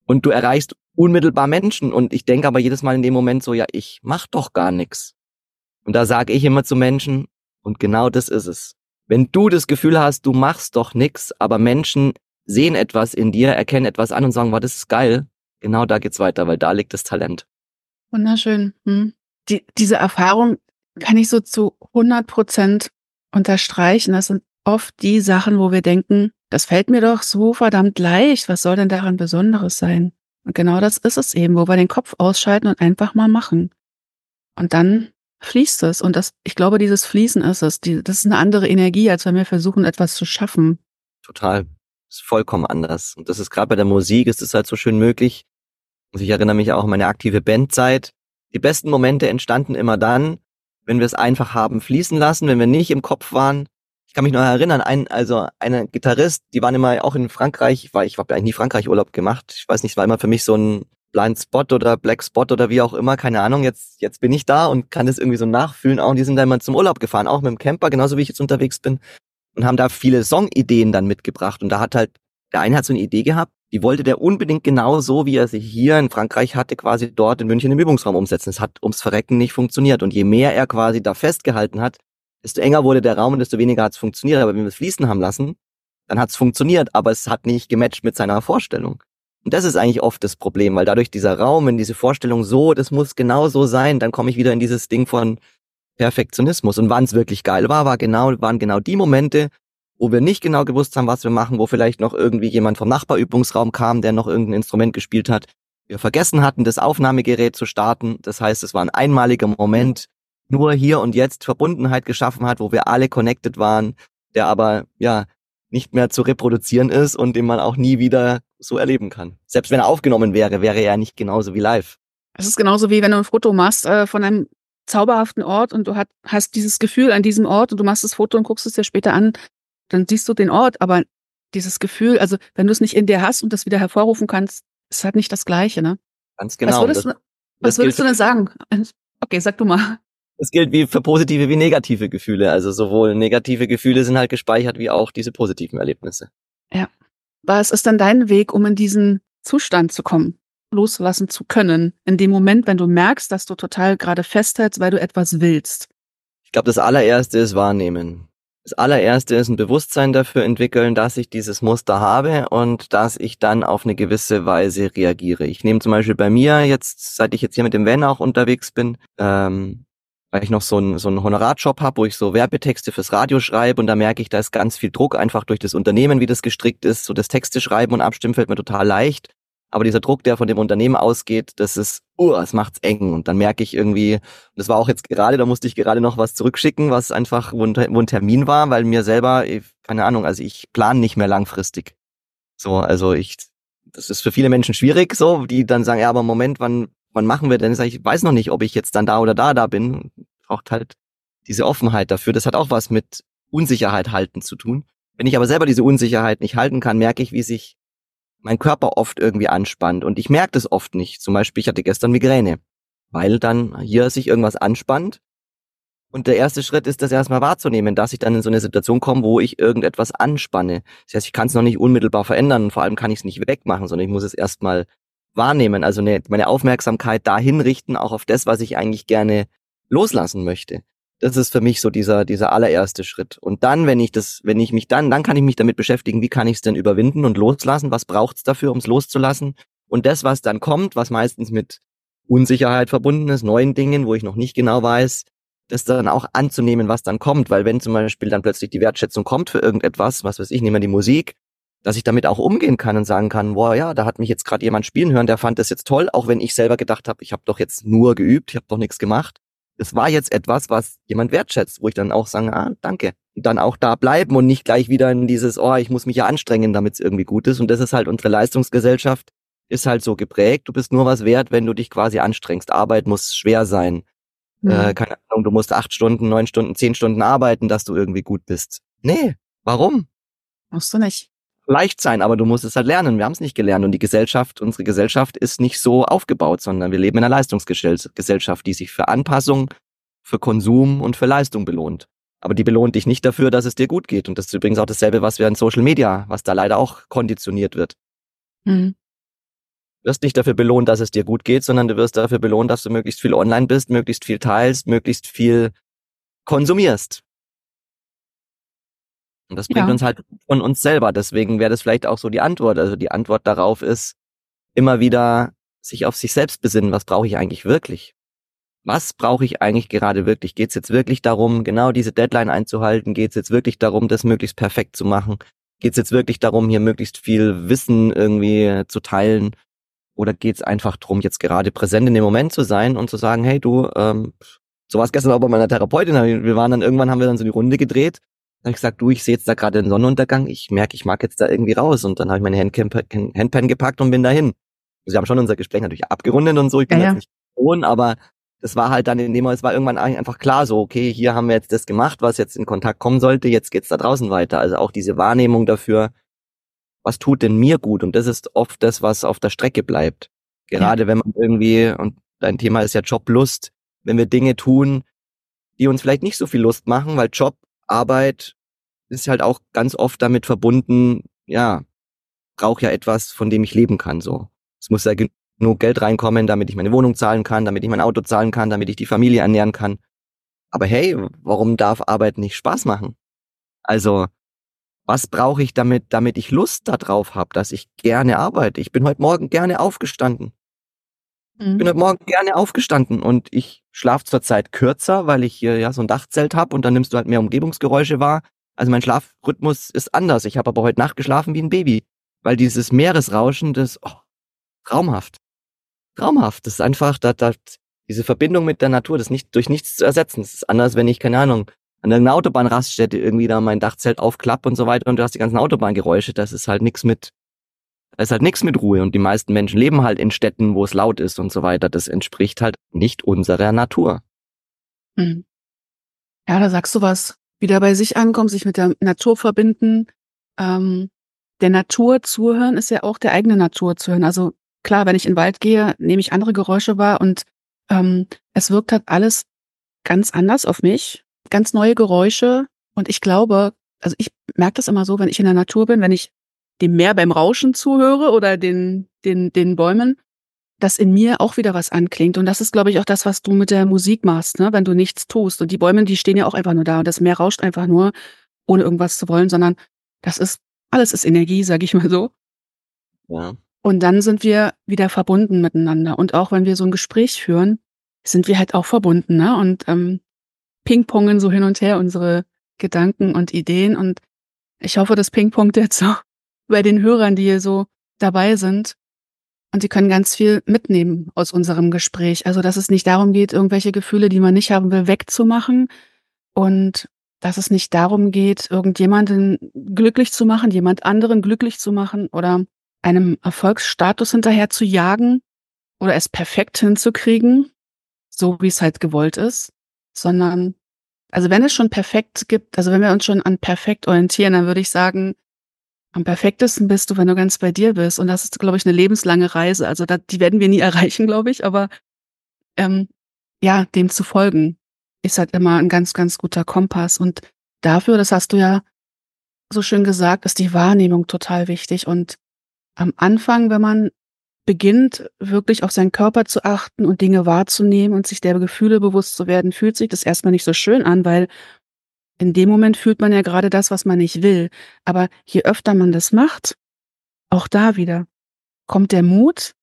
Und du erreichst unmittelbar Menschen und ich denke aber jedes Mal in dem Moment so, ja, ich mach doch gar nichts. Und da sage ich immer zu Menschen, und genau das ist es. Wenn du das Gefühl hast, du machst doch nix, aber Menschen sehen etwas in dir, erkennen etwas an und sagen, wow, das ist geil, genau da geht's weiter, weil da liegt das Talent. Wunderschön. Hm. Die, diese Erfahrung kann ich so zu 100 Prozent unterstreichen. Das sind oft die Sachen, wo wir denken, das fällt mir doch so verdammt leicht. Was soll denn daran Besonderes sein? Und genau das ist es eben, wo wir den Kopf ausschalten und einfach mal machen. Und dann fließt es. Und das, ich glaube, dieses Fließen ist es. Die, das ist eine andere Energie, als wenn wir versuchen, etwas zu schaffen. Total. Das ist vollkommen anders. Und das ist gerade bei der Musik, ist es halt so schön möglich, und ich erinnere mich auch an meine aktive Bandzeit. Die besten Momente entstanden immer dann, wenn wir es einfach haben fließen lassen, wenn wir nicht im Kopf waren. Ich kann mich noch erinnern, ein, also eine Gitarrist, die waren immer auch in Frankreich, ich war, ich habe eigentlich nie Frankreich Urlaub gemacht. Ich weiß nicht, war immer für mich so ein Blind Spot oder Black Spot oder wie auch immer, keine Ahnung. Jetzt, jetzt bin ich da und kann das irgendwie so nachfühlen. Auch und die sind da immer zum Urlaub gefahren, auch mit dem Camper, genauso wie ich jetzt unterwegs bin. Und haben da viele Songideen dann mitgebracht. Und da hat halt, der eine hat so eine Idee gehabt, die wollte der unbedingt genau so, wie er sie hier in Frankreich hatte, quasi dort in München im Übungsraum umsetzen. Es hat ums Verrecken nicht funktioniert. Und je mehr er quasi da festgehalten hat, desto enger wurde der Raum und desto weniger hat es funktioniert. Aber wenn wir es fließen haben lassen, dann hat es funktioniert, aber es hat nicht gematcht mit seiner Vorstellung. Und das ist eigentlich oft das Problem, weil dadurch dieser Raum, wenn diese Vorstellung so, das muss genau so sein, dann komme ich wieder in dieses Ding von Perfektionismus. Und wann es wirklich geil war, war genau, waren genau die Momente, wo wir nicht genau gewusst haben, was wir machen, wo vielleicht noch irgendwie jemand vom Nachbarübungsraum kam, der noch irgendein Instrument gespielt hat. Wir vergessen hatten, das Aufnahmegerät zu starten. Das heißt, es war ein einmaliger Moment. nur hier und jetzt Verbundenheit geschaffen hat, wo wir alle connected waren, der aber ja nicht mehr zu reproduzieren ist und den man auch nie wieder so erleben kann. Selbst wenn er aufgenommen wäre, wäre er nicht genauso wie live. Es ist genauso wie wenn du ein Foto machst äh, von einem zauberhaften Ort und du hat, hast dieses Gefühl an diesem Ort und du machst das Foto und guckst es dir später an, dann siehst du den Ort, aber dieses Gefühl, also wenn du es nicht in dir hast und das wieder hervorrufen kannst, ist halt nicht das Gleiche, ne? Ganz genau. Was würdest, das, was würdest du denn sagen? Okay, sag du mal. Das gilt wie für positive wie negative Gefühle. Also sowohl negative Gefühle sind halt gespeichert wie auch diese positiven Erlebnisse. Ja. Was ist dann dein Weg, um in diesen Zustand zu kommen, loslassen zu können, in dem Moment, wenn du merkst, dass du total gerade festhältst, weil du etwas willst? Ich glaube, das allererste ist wahrnehmen. Das allererste ist ein Bewusstsein dafür entwickeln, dass ich dieses Muster habe und dass ich dann auf eine gewisse Weise reagiere. Ich nehme zum Beispiel bei mir jetzt, seit ich jetzt hier mit dem Van auch unterwegs bin, ähm, weil ich noch so einen, so einen Honorarjob habe, wo ich so Werbetexte fürs Radio schreibe und da merke ich, da ist ganz viel Druck einfach durch das Unternehmen, wie das gestrickt ist. So das Texte schreiben und abstimmen fällt mir total leicht. Aber dieser Druck, der von dem Unternehmen ausgeht, das ist, uh, es macht's eng. Und dann merke ich irgendwie, das war auch jetzt gerade, da musste ich gerade noch was zurückschicken, was einfach, wo ein, wo ein Termin war, weil mir selber, keine Ahnung, also ich plane nicht mehr langfristig. So, also ich, das ist für viele Menschen schwierig, so, die dann sagen, ja, aber Moment, wann, wann machen wir denn? Ich, sage, ich weiß noch nicht, ob ich jetzt dann da oder da da bin. Braucht halt diese Offenheit dafür. Das hat auch was mit Unsicherheit halten zu tun. Wenn ich aber selber diese Unsicherheit nicht halten kann, merke ich, wie sich mein Körper oft irgendwie anspannt und ich merke das oft nicht. Zum Beispiel, ich hatte gestern Migräne, weil dann hier sich irgendwas anspannt. Und der erste Schritt ist, das erstmal wahrzunehmen, dass ich dann in so eine Situation komme, wo ich irgendetwas anspanne. Das heißt, ich kann es noch nicht unmittelbar verändern und vor allem kann ich es nicht wegmachen, sondern ich muss es erstmal wahrnehmen, also eine, meine Aufmerksamkeit dahin richten, auch auf das, was ich eigentlich gerne loslassen möchte. Das ist für mich so dieser, dieser allererste Schritt. Und dann, wenn ich das, wenn ich mich dann, dann kann ich mich damit beschäftigen, wie kann ich es denn überwinden und loslassen? Was braucht es dafür, um es loszulassen? Und das, was dann kommt, was meistens mit Unsicherheit verbunden ist, neuen Dingen, wo ich noch nicht genau weiß, das dann auch anzunehmen, was dann kommt. Weil wenn zum Beispiel dann plötzlich die Wertschätzung kommt für irgendetwas, was weiß ich, nehmen wir die Musik, dass ich damit auch umgehen kann und sagen kann, boah, ja, da hat mich jetzt gerade jemand spielen hören, der fand das jetzt toll, auch wenn ich selber gedacht habe, ich habe doch jetzt nur geübt, ich habe doch nichts gemacht es war jetzt etwas, was jemand wertschätzt, wo ich dann auch sage, ah, danke. Und dann auch da bleiben und nicht gleich wieder in dieses, oh, ich muss mich ja anstrengen, damit es irgendwie gut ist. Und das ist halt unsere Leistungsgesellschaft, ist halt so geprägt. Du bist nur was wert, wenn du dich quasi anstrengst. Arbeit muss schwer sein. Mhm. Äh, keine Ahnung, du musst acht Stunden, neun Stunden, zehn Stunden arbeiten, dass du irgendwie gut bist. Nee, warum? Musst du nicht leicht sein, aber du musst es halt lernen. Wir haben es nicht gelernt und die Gesellschaft, unsere Gesellschaft ist nicht so aufgebaut, sondern wir leben in einer Leistungsgesellschaft, die sich für Anpassung, für Konsum und für Leistung belohnt. Aber die belohnt dich nicht dafür, dass es dir gut geht. Und das ist übrigens auch dasselbe, was wir in Social Media, was da leider auch konditioniert wird. Mhm. Du wirst nicht dafür belohnt, dass es dir gut geht, sondern du wirst dafür belohnt, dass du möglichst viel online bist, möglichst viel teilst, möglichst viel konsumierst. Und das bringt ja. uns halt von uns selber. Deswegen wäre das vielleicht auch so die Antwort. Also die Antwort darauf ist, immer wieder sich auf sich selbst besinnen. Was brauche ich eigentlich wirklich? Was brauche ich eigentlich gerade wirklich? Geht es jetzt wirklich darum, genau diese Deadline einzuhalten? Geht es jetzt wirklich darum, das möglichst perfekt zu machen? Geht es jetzt wirklich darum, hier möglichst viel Wissen irgendwie zu teilen? Oder geht es einfach darum, jetzt gerade präsent in dem Moment zu sein und zu sagen, hey du, ähm, so war es gestern auch bei meiner Therapeutin. Wir waren dann irgendwann, haben wir dann so die Runde gedreht dann habe ich gesagt, du, ich sehe jetzt da gerade den Sonnenuntergang, ich merke, ich mag jetzt da irgendwie raus. Und dann habe ich meine Handpan gepackt und bin dahin. Sie haben schon unser Gespräch natürlich abgerundet und so, ich bin ja, jetzt nicht frohen, aber das war halt dann in dem Moment, es war irgendwann einfach klar so, okay, hier haben wir jetzt das gemacht, was jetzt in Kontakt kommen sollte, jetzt geht's da draußen weiter. Also auch diese Wahrnehmung dafür, was tut denn mir gut? Und das ist oft das, was auf der Strecke bleibt. Gerade ja. wenn man irgendwie, und dein Thema ist ja Joblust, wenn wir Dinge tun, die uns vielleicht nicht so viel Lust machen, weil Job Arbeit ist halt auch ganz oft damit verbunden, ja, brauche ja etwas, von dem ich leben kann, so. Es muss ja genug Geld reinkommen, damit ich meine Wohnung zahlen kann, damit ich mein Auto zahlen kann, damit ich die Familie ernähren kann. Aber hey, warum darf Arbeit nicht Spaß machen? Also, was brauche ich damit, damit ich Lust darauf habe, dass ich gerne arbeite? Ich bin heute Morgen gerne aufgestanden. Mhm. Ich bin heute Morgen gerne aufgestanden und ich schlafe zurzeit kürzer, weil ich hier ja so ein Dachzelt habe und dann nimmst du halt mehr Umgebungsgeräusche wahr. Also mein Schlafrhythmus ist anders. Ich habe aber heute Nacht geschlafen wie ein Baby, weil dieses Meeresrauschen, das oh, traumhaft. Traumhaft. Das ist einfach, da, da, diese Verbindung mit der Natur, das nicht durch nichts zu ersetzen. Das ist anders, wenn ich, keine Ahnung, an irgendeiner Autobahnraststätte irgendwie da mein Dachzelt aufklapp und so weiter und du hast die ganzen Autobahngeräusche, das ist halt nichts mit, ist halt nichts mit Ruhe und die meisten Menschen leben halt in Städten, wo es laut ist und so weiter. Das entspricht halt nicht unserer Natur. Mhm. Ja, da sagst du was. Wieder bei sich ankommen, sich mit der Natur verbinden. Ähm, der Natur zuhören ist ja auch der eigene Natur zuhören. Also klar, wenn ich in den Wald gehe, nehme ich andere Geräusche wahr und ähm, es wirkt halt alles ganz anders auf mich ganz neue Geräusche. Und ich glaube, also ich merke das immer so, wenn ich in der Natur bin, wenn ich dem Meer beim Rauschen zuhöre oder den, den, den Bäumen, dass in mir auch wieder was anklingt. Und das ist, glaube ich, auch das, was du mit der Musik machst, ne? wenn du nichts tust. Und die Bäume, die stehen ja auch einfach nur da. Und das Meer rauscht einfach nur, ohne irgendwas zu wollen, sondern das ist, alles ist Energie, sage ich mal so. Ja. Und dann sind wir wieder verbunden miteinander. Und auch wenn wir so ein Gespräch führen, sind wir halt auch verbunden. Ne? Und ähm, pingpongen so hin und her unsere Gedanken und Ideen. Und ich hoffe, das pingpongt (laughs) jetzt so bei den Hörern, die hier so dabei sind. Und sie können ganz viel mitnehmen aus unserem Gespräch. Also, dass es nicht darum geht, irgendwelche Gefühle, die man nicht haben will, wegzumachen. Und dass es nicht darum geht, irgendjemanden glücklich zu machen, jemand anderen glücklich zu machen oder einem Erfolgsstatus hinterher zu jagen oder es perfekt hinzukriegen, so wie es halt gewollt ist, sondern also wenn es schon perfekt gibt, also wenn wir uns schon an perfekt orientieren, dann würde ich sagen, am perfektesten bist du, wenn du ganz bei dir bist. Und das ist, glaube ich, eine lebenslange Reise. Also da, die werden wir nie (laughs) erreichen, glaube ich. Aber ähm, ja, dem zu folgen, ist halt immer ein ganz, ganz guter Kompass. Und dafür, das hast du ja so schön gesagt, ist die Wahrnehmung total wichtig. Und am Anfang, wenn man beginnt, wirklich auf seinen Körper zu achten und Dinge wahrzunehmen und sich der Gefühle bewusst zu werden, fühlt sich das erstmal nicht so schön an, weil in dem Moment fühlt man ja gerade das, was man nicht will. Aber je öfter man das macht, auch da wieder, kommt der Mut,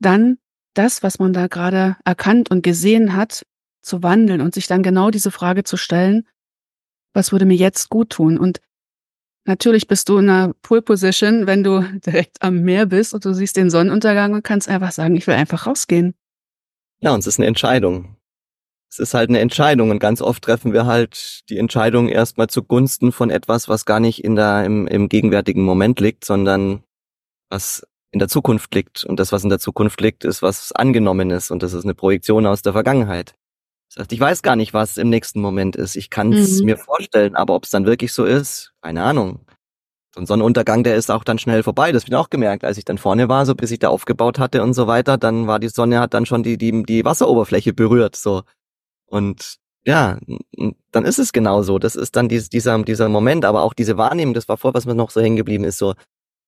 dann das, was man da gerade erkannt und gesehen hat, zu wandeln und sich dann genau diese Frage zu stellen, was würde mir jetzt gut tun? Und Natürlich bist du in einer Pool Position, wenn du (laughs) direkt am Meer bist und du siehst den Sonnenuntergang und kannst einfach sagen, ich will einfach rausgehen. Ja, und es ist eine Entscheidung. Es ist halt eine Entscheidung und ganz oft treffen wir halt die Entscheidung erstmal zugunsten von etwas, was gar nicht in der, im, im gegenwärtigen Moment liegt, sondern was in der Zukunft liegt. Und das, was in der Zukunft liegt, ist was angenommen ist und das ist eine Projektion aus der Vergangenheit. Das heißt, ich weiß gar nicht, was im nächsten Moment ist. Ich kann es mhm. mir vorstellen, aber ob es dann wirklich so ist, keine Ahnung. So ein Sonnenuntergang, der ist auch dann schnell vorbei. Das habe ich auch gemerkt, als ich dann vorne war, so bis ich da aufgebaut hatte und so weiter, dann war die Sonne hat dann schon die die die Wasseroberfläche berührt, so. Und ja, dann ist es genau so. Das ist dann dies, dieser dieser Moment, aber auch diese Wahrnehmung. Das war vor, was mir noch so hängen geblieben ist, so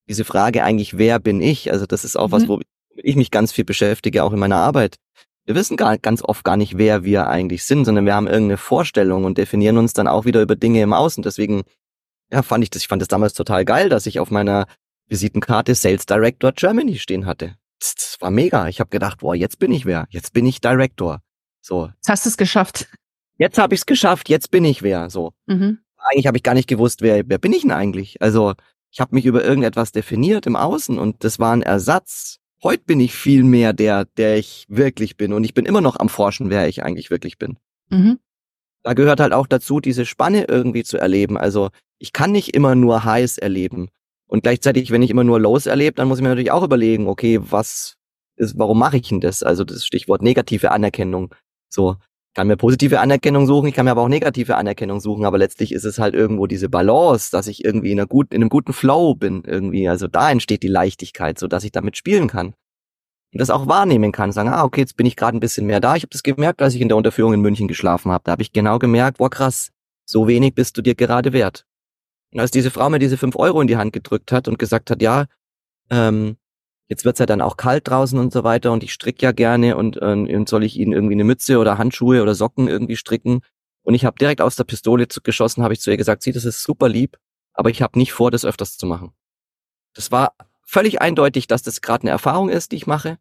diese Frage eigentlich, wer bin ich? Also das ist auch mhm. was, wo ich mich ganz viel beschäftige, auch in meiner Arbeit wir wissen gar, ganz oft gar nicht, wer wir eigentlich sind, sondern wir haben irgendeine Vorstellung und definieren uns dann auch wieder über Dinge im Außen. Deswegen, ja, fand ich das, ich fand das damals total geil, dass ich auf meiner Visitenkarte Sales Director Germany stehen hatte. Das, war mega. Ich habe gedacht, boah, jetzt bin ich wer. Jetzt bin ich Director. So. Jetzt hast du es geschafft. Jetzt habe ich es geschafft. Jetzt bin ich wer. So. Mhm. Eigentlich habe ich gar nicht gewusst, wer, wer bin ich denn eigentlich? Also ich habe mich über irgendetwas definiert im Außen und das war ein Ersatz Heute bin ich viel mehr der, der ich wirklich bin. Und ich bin immer noch am Forschen, wer ich eigentlich wirklich bin. Mhm. Da gehört halt auch dazu, diese Spanne irgendwie zu erleben. Also ich kann nicht immer nur heiß erleben. Und gleichzeitig, wenn ich immer nur Lows erlebe, dann muss ich mir natürlich auch überlegen, okay, was ist, warum mache ich denn das? Also das Stichwort negative Anerkennung. So, kann mir positive Anerkennung suchen, ich kann mir aber auch negative Anerkennung suchen, aber letztlich ist es halt irgendwo diese Balance, dass ich irgendwie in, einer gut, in einem guten Flow bin irgendwie. Also da entsteht die Leichtigkeit, so dass ich damit spielen kann. Und das auch wahrnehmen kann, sagen, ah, okay, jetzt bin ich gerade ein bisschen mehr da. Ich habe das gemerkt, als ich in der Unterführung in München geschlafen habe. Da habe ich genau gemerkt, boah krass, so wenig bist du dir gerade wert. Und als diese Frau mir diese fünf Euro in die Hand gedrückt hat und gesagt hat, ja, ähm, Jetzt wird's ja dann auch kalt draußen und so weiter und ich stricke ja gerne und, äh, und soll ich ihnen irgendwie eine Mütze oder Handschuhe oder Socken irgendwie stricken? Und ich habe direkt aus der Pistole zu, geschossen, habe ich zu ihr gesagt, sie, das ist super lieb, aber ich habe nicht vor, das öfters zu machen. Das war völlig eindeutig, dass das gerade eine Erfahrung ist, die ich mache.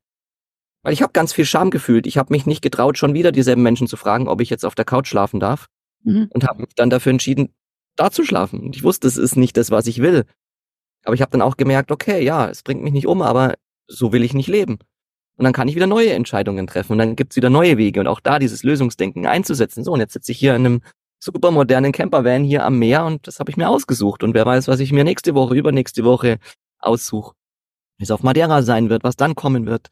Weil ich habe ganz viel Scham gefühlt. Ich habe mich nicht getraut, schon wieder dieselben Menschen zu fragen, ob ich jetzt auf der Couch schlafen darf. Mhm. Und habe mich dann dafür entschieden, da zu schlafen. Und ich wusste, es ist nicht das, was ich will. Aber ich habe dann auch gemerkt, okay, ja, es bringt mich nicht um, aber so will ich nicht leben. Und dann kann ich wieder neue Entscheidungen treffen und dann gibt's wieder neue Wege und auch da dieses Lösungsdenken einzusetzen. So, und jetzt sitze ich hier in einem super modernen Campervan hier am Meer und das habe ich mir ausgesucht. Und wer weiß, was ich mir nächste Woche, übernächste Woche aussuche. Wie es auf Madeira sein wird, was dann kommen wird.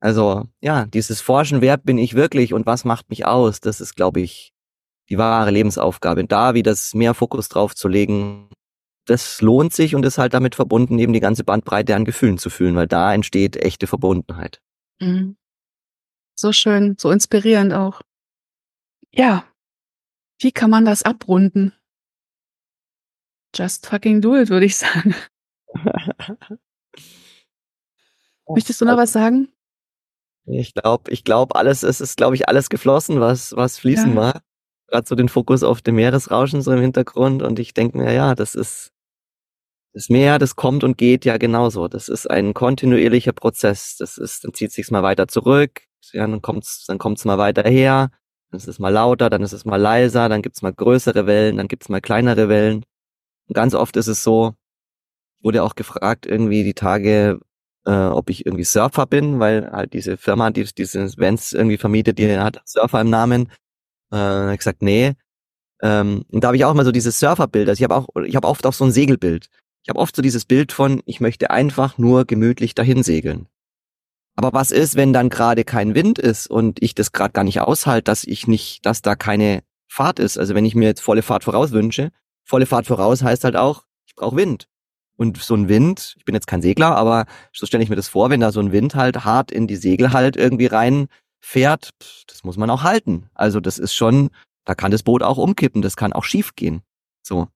Also ja, dieses Forschen, wer bin ich wirklich und was macht mich aus, das ist, glaube ich, die wahre Lebensaufgabe. Da wieder mehr Fokus drauf zu legen, das lohnt sich und ist halt damit verbunden, eben die ganze Bandbreite an Gefühlen zu fühlen, weil da entsteht echte Verbundenheit. Mhm. So schön, so inspirierend auch. Ja, wie kann man das abrunden? Just fucking do it, würde ich sagen. (laughs) Möchtest du noch was sagen? Ich glaube, ich glaube, alles, es ist, glaube ich, alles geflossen, was, was fließen ja. war. Gerade so den Fokus auf dem Meeresrauschen so im Hintergrund und ich denke mir, ja, das ist, das Meer, das kommt und geht ja genauso. Das ist ein kontinuierlicher Prozess. Das ist, dann zieht sich's mal weiter zurück, ja, dann kommt's, dann kommt's mal weiter her, dann ist es mal lauter, dann ist es mal leiser, dann gibt's mal größere Wellen, dann gibt's mal kleinere Wellen. Und ganz oft ist es so, wurde auch gefragt, irgendwie die Tage, äh, ob ich irgendwie Surfer bin, weil halt diese Firma, die diese Events irgendwie vermietet, die hat Surfer im Namen. Äh, ich gesagt, nee. Ähm, und da habe ich auch mal so dieses Surferbild. Also ich habe auch, ich habe oft auch so ein Segelbild. Ich habe oft so dieses Bild von, ich möchte einfach nur gemütlich dahin segeln. Aber was ist, wenn dann gerade kein Wind ist und ich das gerade gar nicht aushalte, dass ich nicht, dass da keine Fahrt ist? Also wenn ich mir jetzt volle Fahrt voraus wünsche, volle Fahrt voraus heißt halt auch, ich brauche Wind. Und so ein Wind, ich bin jetzt kein Segler, aber so stelle ich mir das vor, wenn da so ein Wind halt hart in die Segel halt irgendwie reinfährt, das muss man auch halten. Also das ist schon, da kann das Boot auch umkippen, das kann auch schief gehen. So.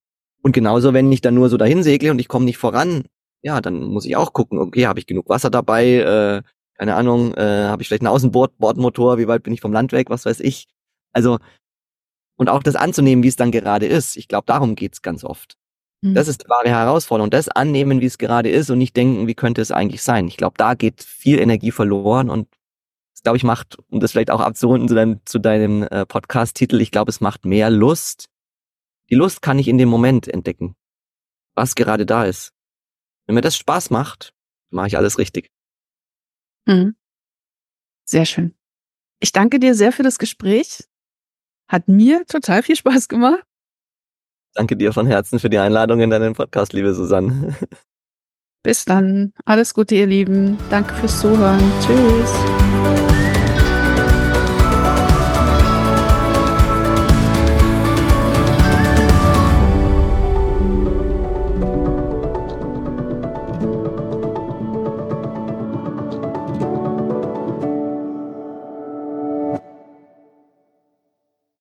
Und genauso, wenn ich dann nur so dahin segle und ich komme nicht voran, ja, dann muss ich auch gucken, okay, habe ich genug Wasser dabei, äh, keine Ahnung, äh, habe ich vielleicht einen Außenbordmotor, wie weit bin ich vom Land weg, was weiß ich. Also, und auch das anzunehmen, wie es dann gerade ist. Ich glaube, darum geht's ganz oft. Mhm. Das ist die wahre Herausforderung. Das annehmen, wie es gerade ist und nicht denken, wie könnte es eigentlich sein. Ich glaube, da geht viel Energie verloren und glaube ich, macht, um das vielleicht auch abzurunden zu deinem, zu deinem äh, Podcast-Titel, ich glaube, es macht mehr Lust. Die Lust kann ich in dem Moment entdecken, was gerade da ist. Wenn mir das Spaß macht, mache ich alles richtig. Mhm. Sehr schön. Ich danke dir sehr für das Gespräch. Hat mir total viel Spaß gemacht. Danke dir von Herzen für die Einladung in deinen Podcast, liebe Susanne. (laughs) Bis dann. Alles Gute, ihr Lieben. Danke fürs Zuhören. Tschüss.